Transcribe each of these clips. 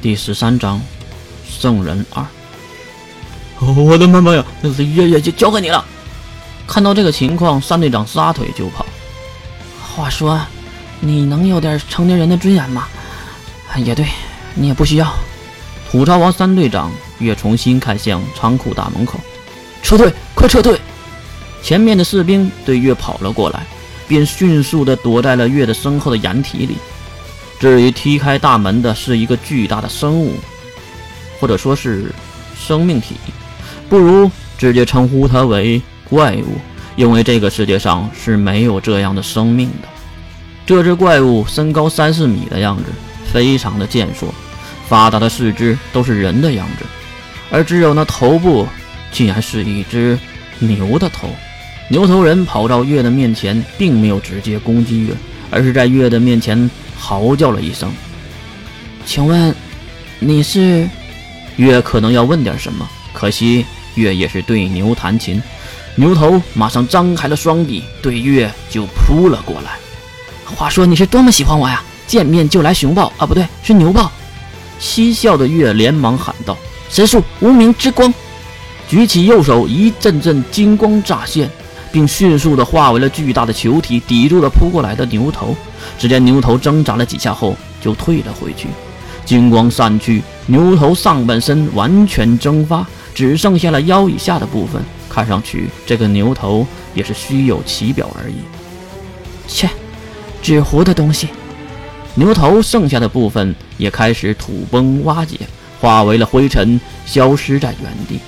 第十三章，圣人二。我的妈妈呀！月月就交给你了。看到这个情况，三队长撒腿就跑。话说，你能有点成年人的尊严吗？也对，你也不需要。吐槽完三队长，月重新看向仓库大门口，撤退，快撤退！前面的士兵对月跑了过来，便迅速的躲在了月的身后的掩体里。至于踢开大门的是一个巨大的生物，或者说是生命体，不如直接称呼它为怪物，因为这个世界上是没有这样的生命的。这只怪物身高三四米的样子，非常的健硕，发达的四肢都是人的样子，而只有那头部竟然是一只牛的头。牛头人跑到月的面前，并没有直接攻击月，而是在月的面前。嚎叫了一声，请问你是？月可能要问点什么，可惜月也是对牛弹琴。牛头马上张开了双臂，对月就扑了过来。话说你是多么喜欢我呀！见面就来熊抱啊，不对，是牛抱。嬉笑的月连忙喊道：“神术无名之光！”举起右手，一阵阵金光乍现。并迅速地化为了巨大的球体，抵住了扑过来的牛头。只见牛头挣扎了几下后，就退了回去。金光散去，牛头上半身完全蒸发，只剩下了腰以下的部分。看上去，这个牛头也是虚有其表而已。切，纸糊的东西！牛头剩下的部分也开始土崩瓦解，化为了灰尘，消失在原地。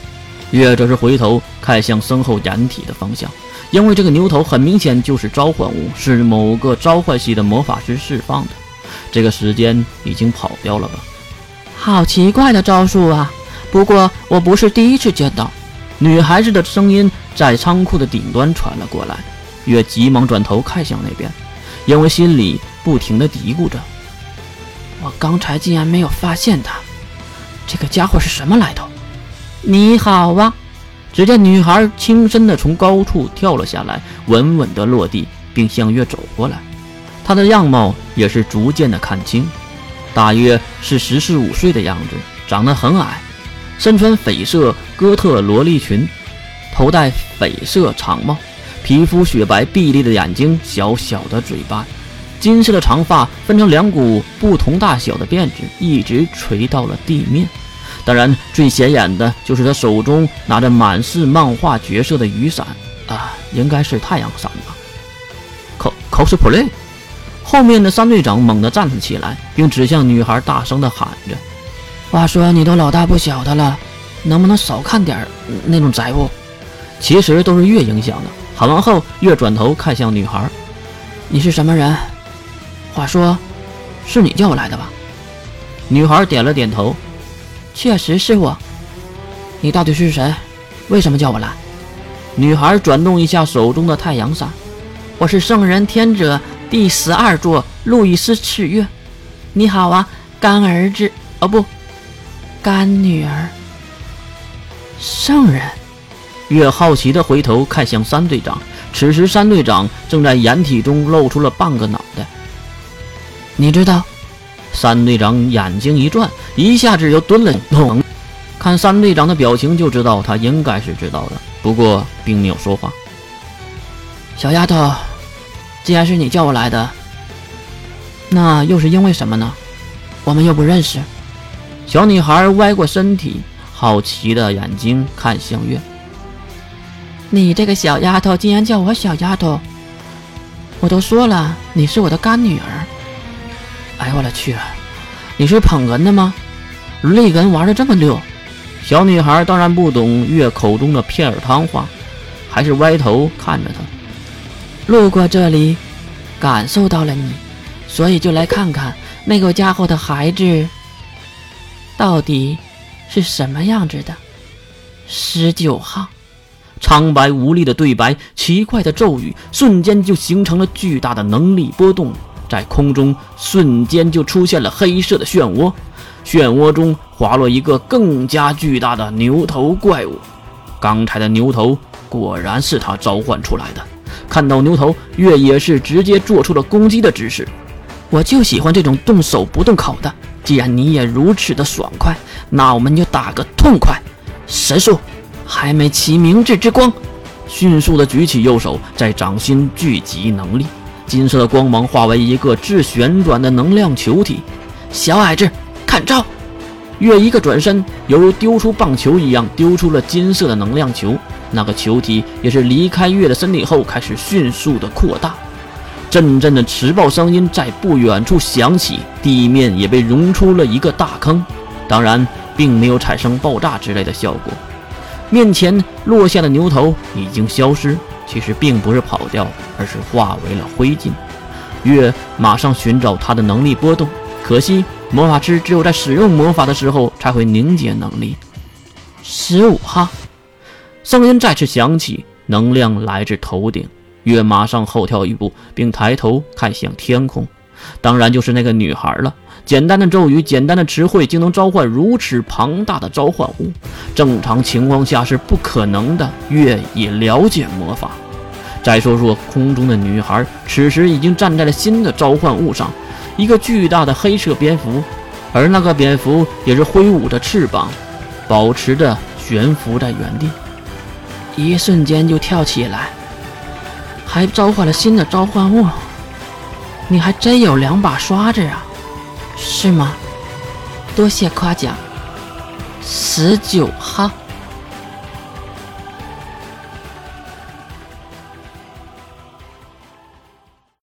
月则是回头看向身后掩体的方向。因为这个牛头很明显就是召唤物，是某个召唤系的魔法师释放的。这个时间已经跑掉了吧？好奇怪的招数啊！不过我不是第一次见到。女孩子的声音在仓库的顶端传了过来。月急忙转头看向那边，因为心里不停的嘀咕着：我刚才竟然没有发现他，这个家伙是什么来头？你好啊！只见女孩轻身的从高处跳了下来，稳稳的落地，并向月走过来。她的样貌也是逐渐的看清，大约是十四五岁的样子，长得很矮，身穿绯色哥特萝莉裙，头戴绯色长帽，皮肤雪白，碧绿的眼睛，小小的嘴巴，金色的长发分成两股不同大小的辫子，一直垂到了地面。当然，最显眼的就是他手中拿着满是漫画角色的雨伞啊，应该是太阳伞吧。cosplay。后面的三队长猛地站了起来，并指向女孩，大声地喊着：“话说你都老大不小的了，能不能少看点那种杂物？”其实都是月影响的。喊完后，月转头看向女孩：“你是什么人？话说，是你叫我来的吧？”女孩点了点头。确实是我，你到底是谁？为什么叫我来？女孩转动一下手中的太阳伞。我是圣人天者第十二座路易斯赤月。你好啊，干儿子哦不，干女儿。圣人。月好奇地回头看向三队长，此时三队长正在掩体中露出了半个脑袋。你知道？三队长眼睛一转，一下子又蹲了。看三队长的表情就知道他应该是知道的，不过并没有说话。小丫头，既然是你叫我来的，那又是因为什么呢？我们又不认识。小女孩歪过身体，好奇的眼睛看向月。你这个小丫头竟然叫我小丫头！我都说了，你是我的干女儿。哎我勒去！你是捧哏的吗？泪哏玩的这么溜？小女孩当然不懂月口中的片儿汤话，还是歪头看着他。路过这里，感受到了你，所以就来看看那个家伙的孩子到底是什么样子的。十九号，苍白无力的对白，奇怪的咒语，瞬间就形成了巨大的能力波动。在空中瞬间就出现了黑色的漩涡，漩涡中滑落一个更加巨大的牛头怪物。刚才的牛头果然是他召唤出来的。看到牛头，月也是直接做出了攻击的姿势。我就喜欢这种动手不动口的。既然你也如此的爽快，那我们就打个痛快。神术，还没起明智之光。迅速的举起右手，在掌心聚集能力，金色的光芒化为一个自旋转的能量球体。小矮子，看招！月一个转身，犹如丢出棒球一样，丢出了金色的能量球。那个球体也是离开月的身体后，开始迅速的扩大。阵阵的磁暴声音在不远处响起，地面也被融出了一个大坑。当然，并没有产生爆炸之类的效果。面前落下的牛头已经消失，其实并不是跑掉，而是化为了灰烬。月马上寻找他的能力波动，可惜魔法师只有在使用魔法的时候才会凝结能力。十五号，声音再次响起，能量来自头顶。月马上后跳一步，并抬头看向天空，当然就是那个女孩了。简单的咒语，简单的词汇，竟能召唤如此庞大的召唤物，正常情况下是不可能的。月也了解魔法。再说说空中的女孩，此时已经站在了新的召唤物上，一个巨大的黑色蝙蝠，而那个蝙蝠也是挥舞着翅膀，保持着悬浮在原地，一瞬间就跳起来，还召唤了新的召唤物。你还真有两把刷子呀！是吗？多谢夸奖。十九号。